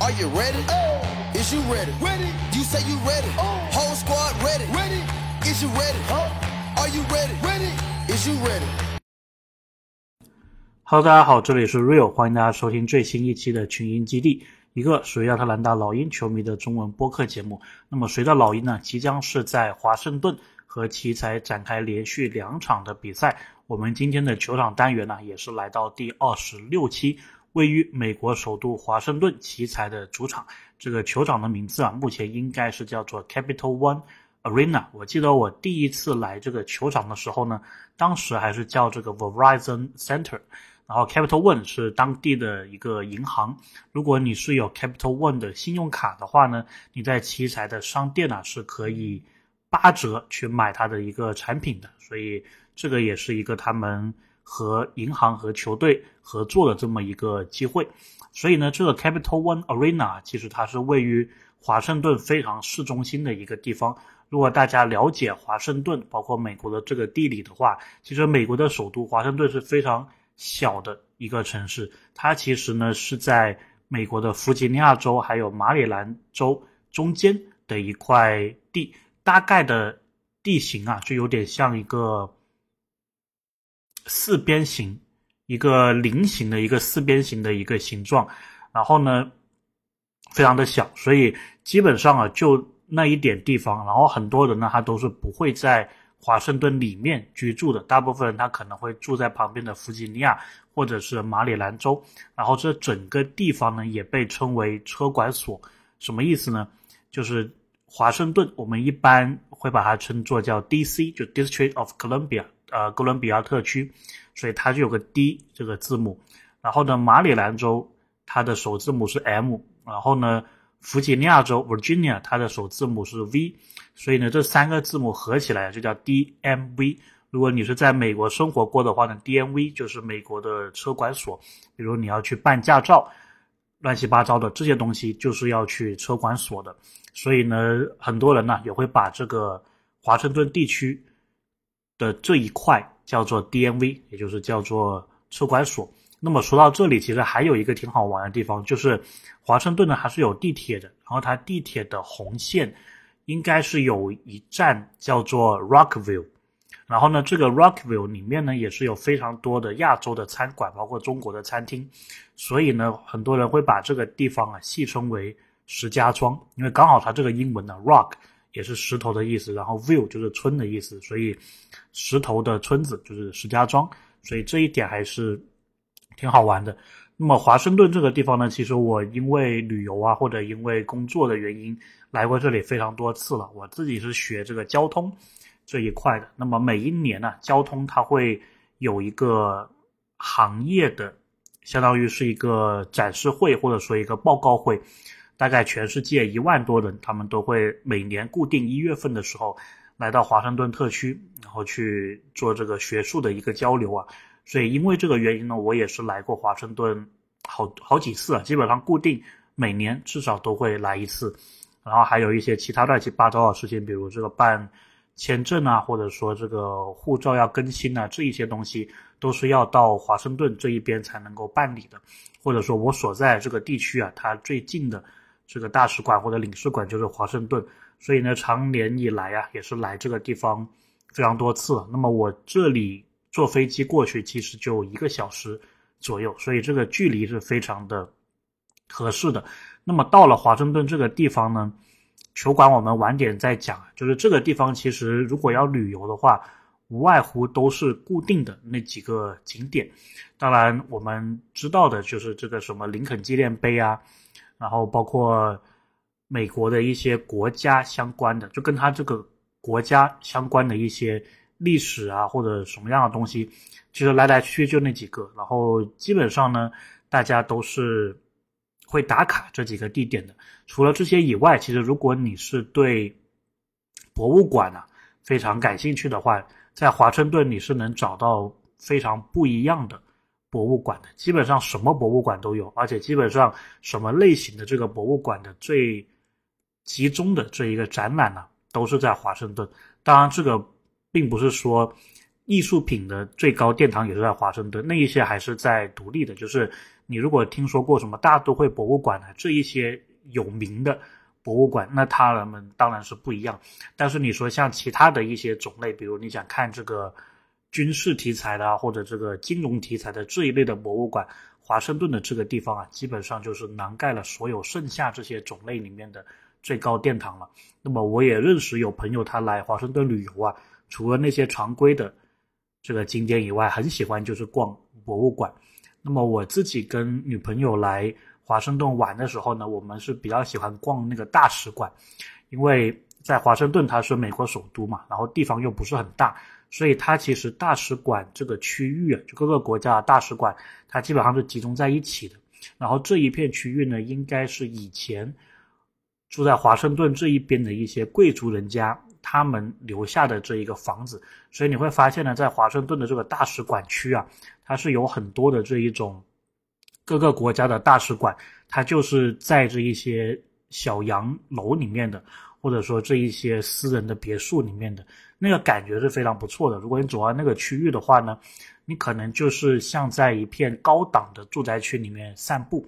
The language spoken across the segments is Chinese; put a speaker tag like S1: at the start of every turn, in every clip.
S1: Are you ready? Oh. Is you ready? Ready. You say you ready. Oh. Whole squad ready. Ready. Is you ready? Oh. Are you ready? Ready. Is you ready?
S2: Hello，大家好，这里是 Real，欢迎大家收听最新一期的群英基地，一个属于亚特兰大老鹰球迷的中文播客节目。那么，随着老鹰呢即将是在华盛顿和奇才展开连续两场的比赛，我们今天的球场单元呢也是来到第二十六期。位于美国首都华盛顿奇才的主场，这个球场的名字啊，目前应该是叫做 Capital One Arena。我记得我第一次来这个球场的时候呢，当时还是叫这个 Verizon Center，然后 Capital One 是当地的一个银行。如果你是有 Capital One 的信用卡的话呢，你在奇才的商店啊是可以八折去买它的一个产品的，所以这个也是一个他们。和银行和球队合作的这么一个机会，所以呢，这个 Capital One Arena 其实它是位于华盛顿非常市中心的一个地方。如果大家了解华盛顿，包括美国的这个地理的话，其实美国的首都华盛顿是非常小的一个城市。它其实呢是在美国的弗吉尼亚州还有马里兰州中间的一块地，大概的地形啊，就有点像一个。四边形，一个菱形的一个四边形的一个形状，然后呢，非常的小，所以基本上啊，就那一点地方，然后很多人呢，他都是不会在华盛顿里面居住的，大部分人他可能会住在旁边的弗吉尼亚或者是马里兰州，然后这整个地方呢，也被称为车管所，什么意思呢？就是华盛顿，我们一般会把它称作叫 D.C.，就 District of Columbia。呃，哥伦比亚特区，所以它就有个 D 这个字母。然后呢，马里兰州它的首字母是 M。然后呢，弗吉尼亚州 Virginia 它的首字母是 V。所以呢，这三个字母合起来就叫 DMV。如果你是在美国生活过的话呢，DMV 就是美国的车管所。比如你要去办驾照，乱七八糟的这些东西就是要去车管所的。所以呢，很多人呢也会把这个华盛顿地区。的这一块叫做 DMV，也就是叫做车管所。那么说到这里，其实还有一个挺好玩的地方，就是华盛顿呢还是有地铁的。然后它地铁的红线应该是有一站叫做 Rockville。然后呢，这个 Rockville 里面呢也是有非常多的亚洲的餐馆，包括中国的餐厅。所以呢，很多人会把这个地方啊戏称为石家庄，因为刚好它这个英文呢 Rock。也是石头的意思，然后 view 就是村的意思，所以石头的村子就是石家庄，所以这一点还是挺好玩的。那么华盛顿这个地方呢，其实我因为旅游啊，或者因为工作的原因来过这里非常多次了。我自己是学这个交通这一块的，那么每一年呢，交通它会有一个行业的，相当于是一个展示会或者说一个报告会。大概全世界一万多人，他们都会每年固定一月份的时候来到华盛顿特区，然后去做这个学术的一个交流啊。所以因为这个原因呢，我也是来过华盛顿好好几次啊，基本上固定每年至少都会来一次。然后还有一些其他乱七八糟的事情，比如这个办签证啊，或者说这个护照要更新啊，这一些东西都是要到华盛顿这一边才能够办理的。或者说我所在这个地区啊，它最近的。这个大使馆或者领事馆就是华盛顿，所以呢，长年以来啊，也是来这个地方非常多次。那么我这里坐飞机过去，其实就一个小时左右，所以这个距离是非常的合适的。那么到了华盛顿这个地方呢，球馆我们晚点再讲。就是这个地方其实如果要旅游的话，无外乎都是固定的那几个景点。当然我们知道的就是这个什么林肯纪念碑啊。然后包括美国的一些国家相关的，就跟他这个国家相关的一些历史啊，或者什么样的东西，其实来来去去就那几个。然后基本上呢，大家都是会打卡这几个地点的。除了这些以外，其实如果你是对博物馆啊非常感兴趣的话，在华盛顿你是能找到非常不一样的。博物馆的基本上什么博物馆都有，而且基本上什么类型的这个博物馆的最集中的这一个展览呢，都是在华盛顿。当然，这个并不是说艺术品的最高殿堂也是在华盛顿，那一些还是在独立的。就是你如果听说过什么大都会博物馆啊这一些有名的博物馆，那他们当然是不一样。但是你说像其他的一些种类，比如你想看这个军事题材的或者这个金融题材的这一类的博物馆，华盛顿的这个地方啊，基本上就是囊盖了所有剩下这些种类里面的最高殿堂了。那么我也认识有朋友他来华盛顿旅游啊，除了那些常规的。这个景点以外，很喜欢就是逛博物馆。那么我自己跟女朋友来华盛顿玩的时候呢，我们是比较喜欢逛那个大使馆，因为在华盛顿它是美国首都嘛，然后地方又不是很大，所以它其实大使馆这个区域啊，就各个国家的大使馆，它基本上是集中在一起的。然后这一片区域呢，应该是以前住在华盛顿这一边的一些贵族人家。他们留下的这一个房子，所以你会发现呢，在华盛顿的这个大使馆区啊，它是有很多的这一种各个国家的大使馆，它就是在这一些小洋楼里面的，或者说这一些私人的别墅里面的，那个感觉是非常不错的。如果你走到那个区域的话呢，你可能就是像在一片高档的住宅区里面散步，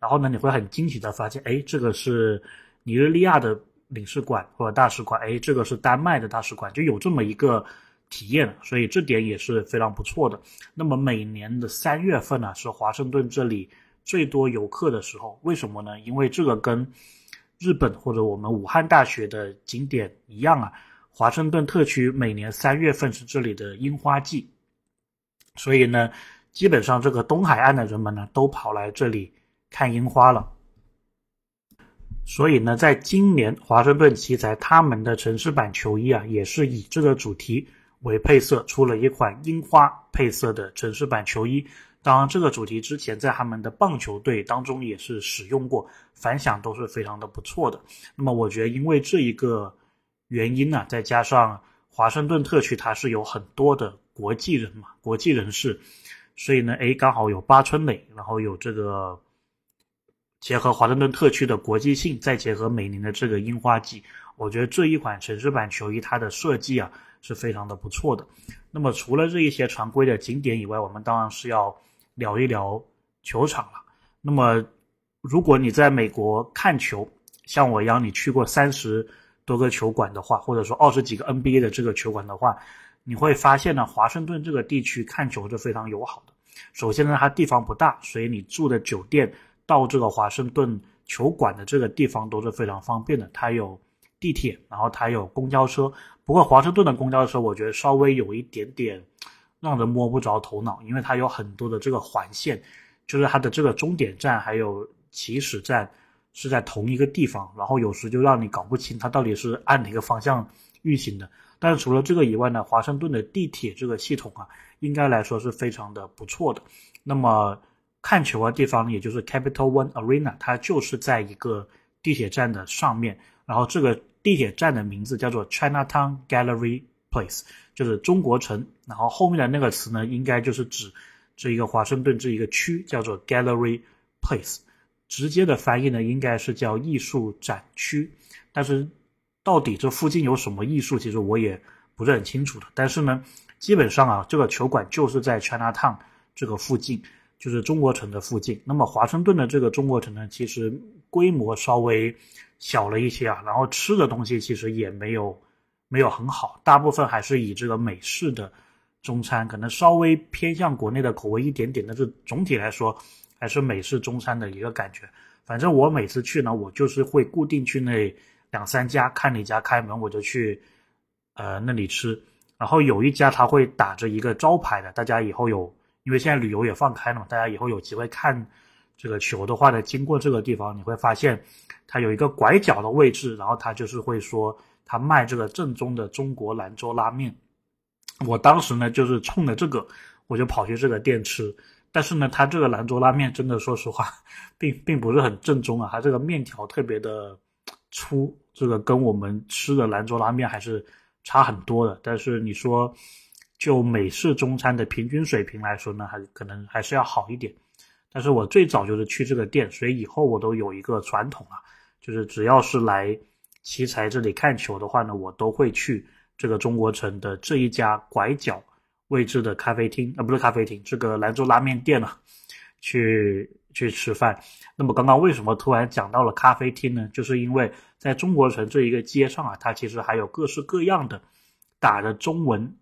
S2: 然后呢，你会很惊喜的发现，哎，这个是尼日利亚的。领事馆或者大使馆，哎，这个是丹麦的大使馆，就有这么一个体验，所以这点也是非常不错的。那么每年的三月份呢，是华盛顿这里最多游客的时候，为什么呢？因为这个跟日本或者我们武汉大学的景点一样啊，华盛顿特区每年三月份是这里的樱花季，所以呢，基本上这个东海岸的人们呢，都跑来这里看樱花了。所以呢，在今年华盛顿奇才他们的城市版球衣啊，也是以这个主题为配色，出了一款樱花配色的城市版球衣。当然，这个主题之前在他们的棒球队当中也是使用过，反响都是非常的不错的。那么，我觉得因为这一个原因呢，再加上华盛顿特区它是有很多的国际人嘛，国际人士，所以呢，哎，刚好有八村垒，然后有这个。结合华盛顿特区的国际性，再结合每年的这个樱花季，我觉得这一款城市版球衣它的设计啊是非常的不错的。那么除了这一些常规的景点以外，我们当然是要聊一聊球场了。那么如果你在美国看球，像我一样你去过三十多个球馆的话，或者说二十几个 NBA 的这个球馆的话，你会发现呢，华盛顿这个地区看球是非常友好的。首先呢，它地方不大，所以你住的酒店。到这个华盛顿球馆的这个地方都是非常方便的，它有地铁，然后它有公交车。不过华盛顿的公交车我觉得稍微有一点点让人摸不着头脑，因为它有很多的这个环线，就是它的这个终点站还有起始站是在同一个地方，然后有时就让你搞不清它到底是按哪个方向运行的。但是除了这个以外呢，华盛顿的地铁这个系统啊，应该来说是非常的不错的。那么。看球的地方，也就是 Capital One Arena，它就是在一个地铁站的上面。然后这个地铁站的名字叫做 Chinatown Gallery Place，就是中国城。然后后面的那个词呢，应该就是指这一个华盛顿这一个区叫做 Gallery Place。直接的翻译呢，应该是叫艺术展区。但是到底这附近有什么艺术，其实我也不是很清楚的。但是呢，基本上啊，这个球馆就是在 Chinatown 这个附近。就是中国城的附近，那么华盛顿的这个中国城呢，其实规模稍微小了一些啊，然后吃的东西其实也没有没有很好，大部分还是以这个美式的中餐，可能稍微偏向国内的口味一点点，但是总体来说还是美式中餐的一个感觉。反正我每次去呢，我就是会固定去那两三家，看哪家开门我就去呃那里吃，然后有一家他会打着一个招牌的，大家以后有。因为现在旅游也放开了嘛，大家以后有机会看这个球的话呢，经过这个地方，你会发现它有一个拐角的位置，然后他就是会说他卖这个正宗的中国兰州拉面。我当时呢就是冲着这个，我就跑去这个店吃。但是呢，他这个兰州拉面真的说实话，并并不是很正宗啊，它这个面条特别的粗，这个跟我们吃的兰州拉面还是差很多的。但是你说。就美式中餐的平均水平来说呢，还可能还是要好一点。但是我最早就是去这个店，所以以后我都有一个传统啊，就是只要是来奇才这里看球的话呢，我都会去这个中国城的这一家拐角位置的咖啡厅啊，不是咖啡厅，这个兰州拉面店啊，去去吃饭。那么刚刚为什么突然讲到了咖啡厅呢？就是因为在中国城这一个街上啊，它其实还有各式各样的打着中文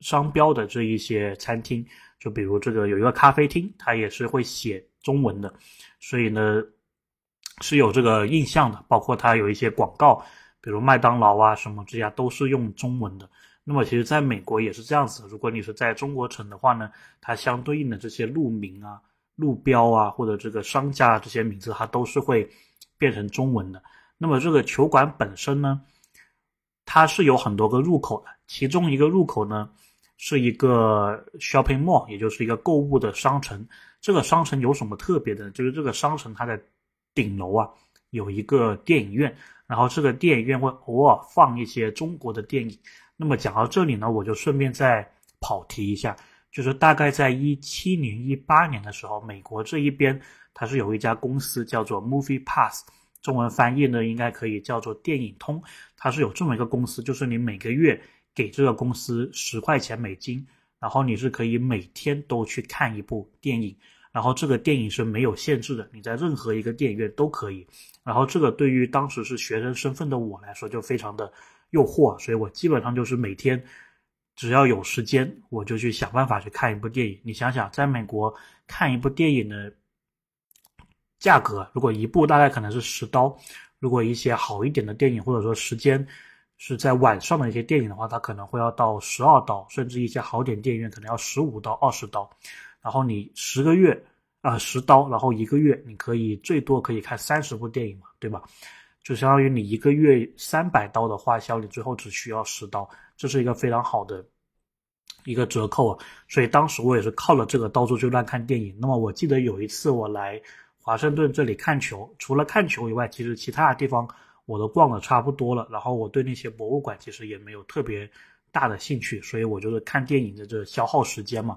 S2: 商标的这一些餐厅。就比如这个有一个咖啡厅，它也是会写中文的，所以呢是有这个印象的。包括它有一些广告，比如麦当劳啊什么这些都是用中文的。那么其实在美国也是这样子，如果你是在中国城的话呢，它相对应的这些路名啊、路标啊或者这个商家这些名字，它都是会变成中文的。那么这个球馆本身呢，它是有很多个入口的，其中一个入口呢。是一个 shopping mall，也就是一个购物的商城。这个商城有什么特别的？就是这个商城它的顶楼啊有一个电影院，然后这个电影院会偶尔放一些中国的电影。那么讲到这里呢，我就顺便再跑题一下，就是大概在一七年、一八年的时候，美国这一边它是有一家公司叫做 Movie Pass，中文翻译呢应该可以叫做电影通。它是有这么一个公司，就是你每个月。给这个公司十块钱美金，然后你是可以每天都去看一部电影，然后这个电影是没有限制的，你在任何一个电影院都可以。然后这个对于当时是学生身份的我来说就非常的诱惑，所以我基本上就是每天只要有时间，我就去想办法去看一部电影。你想想，在美国看一部电影的价格，如果一部大概可能是十刀，如果一些好一点的电影或者说时间。是在晚上的一些电影的话，它可能会要到十二刀，甚至一些好点电影院可能要十五到二十刀。然后你十个月啊十刀，然后一个月你可以最多可以看三十部电影嘛，对吧？就相当于你一个月三百刀的花销，你最后只需要十刀，这是一个非常好的一个折扣啊。所以当时我也是靠了这个到处去乱看电影。那么我记得有一次我来华盛顿这里看球，除了看球以外，其实其他的地方。我都逛的差不多了，然后我对那些博物馆其实也没有特别大的兴趣，所以我就是看电影的这消耗时间嘛，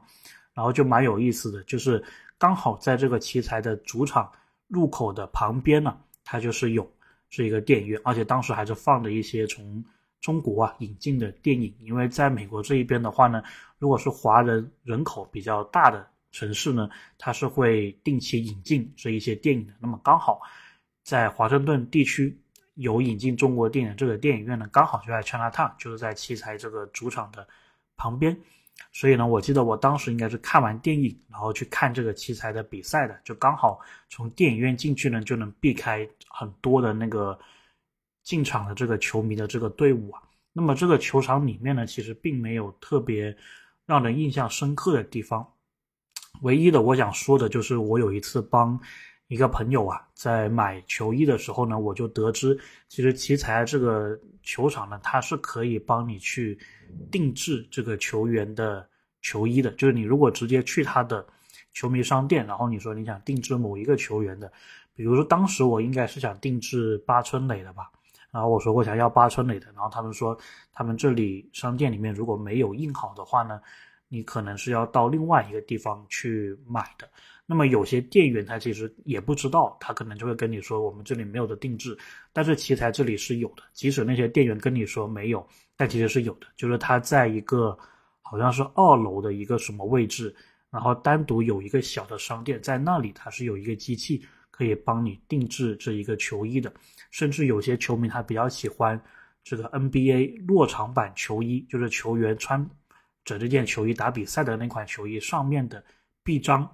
S2: 然后就蛮有意思的，就是刚好在这个奇才的主场入口的旁边呢，它就是有是一个电影院，而且当时还是放的一些从中国啊引进的电影，因为在美国这一边的话呢，如果是华人人口比较大的城市呢，它是会定期引进这一些电影的，那么刚好在华盛顿地区。有引进中国电影这个电影院呢，刚好就在 Chinatown，就是在奇才这个主场的旁边，所以呢，我记得我当时应该是看完电影，然后去看这个奇才的比赛的，就刚好从电影院进去呢，就能避开很多的那个进场的这个球迷的这个队伍啊。那么这个球场里面呢，其实并没有特别让人印象深刻的地方，唯一的我想说的就是我有一次帮。一个朋友啊，在买球衣的时候呢，我就得知，其实奇才这个球场呢，它是可以帮你去定制这个球员的球衣的。就是你如果直接去他的球迷商店，然后你说你想定制某一个球员的，比如说当时我应该是想定制八村垒的吧，然后我说我想要八村垒的，然后他们说他们这里商店里面如果没有印好的话呢，你可能是要到另外一个地方去买的。那么有些店员他其实也不知道，他可能就会跟你说我们这里没有的定制，但是奇才这里是有的。即使那些店员跟你说没有，但其实是有的。就是他在一个好像是二楼的一个什么位置，然后单独有一个小的商店，在那里他是有一个机器可以帮你定制这一个球衣的。甚至有些球迷他比较喜欢这个 NBA 落场版球衣，就是球员穿着这件球衣打比赛的那款球衣上面的臂章。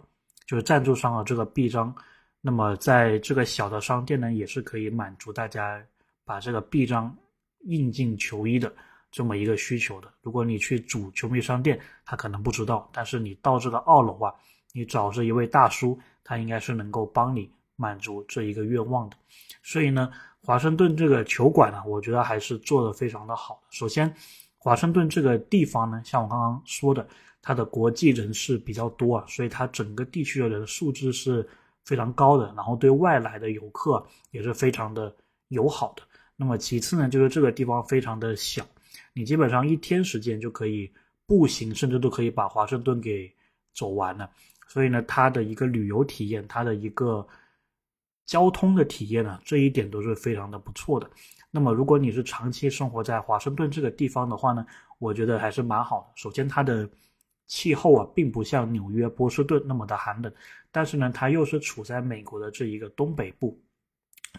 S2: 就是赞助商的这个臂章，那么在这个小的商店呢，也是可以满足大家把这个臂章印进球衣的这么一个需求的。如果你去主球迷商店，他可能不知道，但是你到这个二楼啊，你找这一位大叔，他应该是能够帮你满足这一个愿望的。所以呢，华盛顿这个球馆呢，我觉得还是做的非常的好。首先，华盛顿这个地方呢，像我刚刚说的。它的国际人士比较多啊，所以它整个地区的人素质是非常高的，然后对外来的游客也是非常的友好的。那么其次呢，就是这个地方非常的小，你基本上一天时间就可以步行，甚至都可以把华盛顿给走完了。所以呢，它的一个旅游体验，它的一个交通的体验呢，这一点都是非常的不错的。那么如果你是长期生活在华盛顿这个地方的话呢，我觉得还是蛮好的。首先它的气候啊，并不像纽约、波士顿那么的寒冷，但是呢，它又是处在美国的这一个东北部，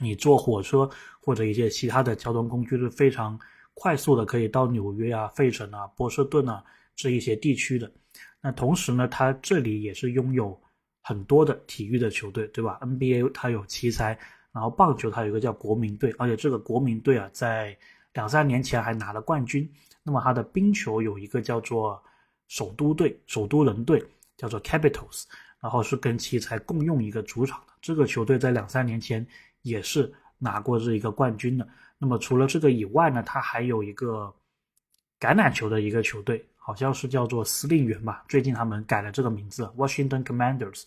S2: 你坐火车或者一些其他的交通工具是非常快速的，可以到纽约啊、费城啊、波士顿啊这一些地区的。那同时呢，它这里也是拥有很多的体育的球队，对吧？NBA 它有奇才，然后棒球它有一个叫国民队，而且这个国民队啊，在两三年前还拿了冠军。那么它的冰球有一个叫做。首都队、首都人队叫做 Capitals，然后是跟奇才共用一个主场的。这个球队在两三年前也是拿过这一个冠军的。那么除了这个以外呢，它还有一个橄榄球的一个球队，好像是叫做司令员吧。最近他们改了这个名字，Washington Commanders。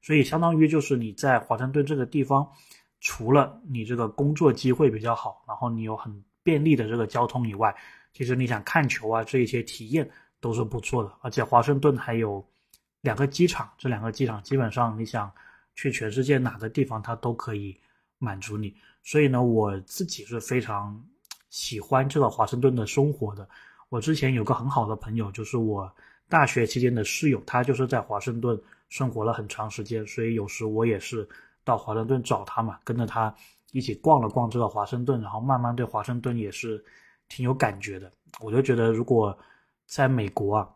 S2: 所以相当于就是你在华盛顿这个地方，除了你这个工作机会比较好，然后你有很便利的这个交通以外，其实你想看球啊这一些体验。都是不错的，而且华盛顿还有两个机场，这两个机场基本上你想去全世界哪个地方，它都可以满足你。所以呢，我自己是非常喜欢这个华盛顿的生活的。我之前有个很好的朋友，就是我大学期间的室友，他就是在华盛顿生活了很长时间，所以有时我也是到华盛顿找他嘛，跟着他一起逛了逛这个华盛顿，然后慢慢对华盛顿也是挺有感觉的。我就觉得如果在美国啊，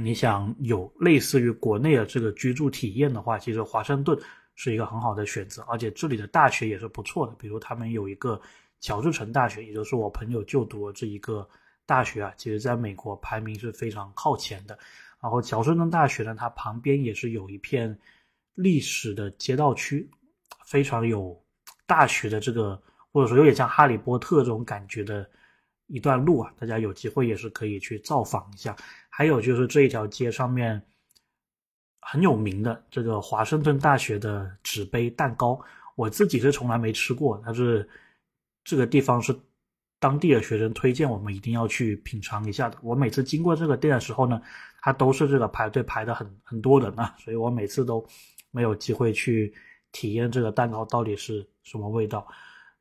S2: 你想有类似于国内的这个居住体验的话，其实华盛顿是一个很好的选择，而且这里的大学也是不错的。比如他们有一个乔治城大学，也就是我朋友就读的这一个大学啊，其实在美国排名是非常靠前的。然后乔治城大学呢，它旁边也是有一片历史的街道区，非常有大学的这个，或者说有点像哈利波特这种感觉的。一段路啊，大家有机会也是可以去造访一下。还有就是这一条街上面很有名的这个华盛顿大学的纸杯蛋糕，我自己是从来没吃过，但是这个地方是当地的学生推荐我们一定要去品尝一下的。我每次经过这个店的时候呢，它都是这个排队排的很很多人啊，所以我每次都没有机会去体验这个蛋糕到底是什么味道。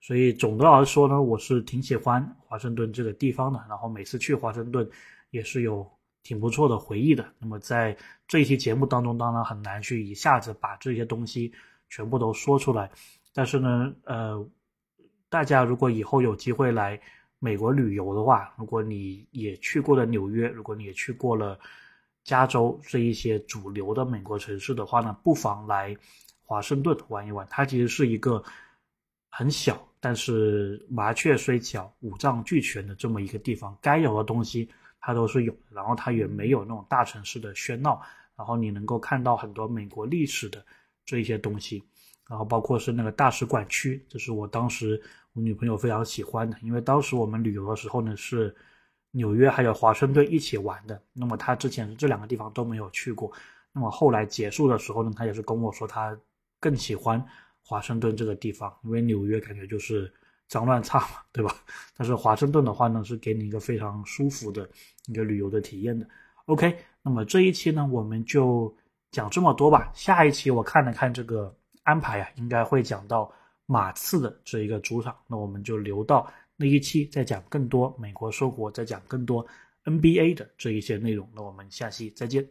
S2: 所以总的来说呢，我是挺喜欢华盛顿这个地方的。然后每次去华盛顿也是有挺不错的回忆的。那么在这一期节目当中，当然很难去一下子把这些东西全部都说出来。但是呢，呃，大家如果以后有机会来美国旅游的话，如果你也去过了纽约，如果你也去过了加州这一些主流的美国城市的话呢，不妨来华盛顿玩一玩。它其实是一个很小。但是麻雀虽小，五脏俱全的这么一个地方，该有的东西它都是有。然后它也没有那种大城市的喧闹。然后你能够看到很多美国历史的这一些东西。然后包括是那个大使馆区，这是我当时我女朋友非常喜欢的，因为当时我们旅游的时候呢是纽约还有华盛顿一起玩的。那么她之前这两个地方都没有去过。那么后来结束的时候呢，她也是跟我说她更喜欢。华盛顿这个地方，因为纽约感觉就是脏乱差嘛，对吧？但是华盛顿的话呢，是给你一个非常舒服的一个旅游的体验的。OK，那么这一期呢，我们就讲这么多吧。下一期我看了看这个安排啊，应该会讲到马刺的这一个主场，那我们就留到那一期再讲更多美国生活，再讲更多 NBA 的这一些内容。那我们下期再见。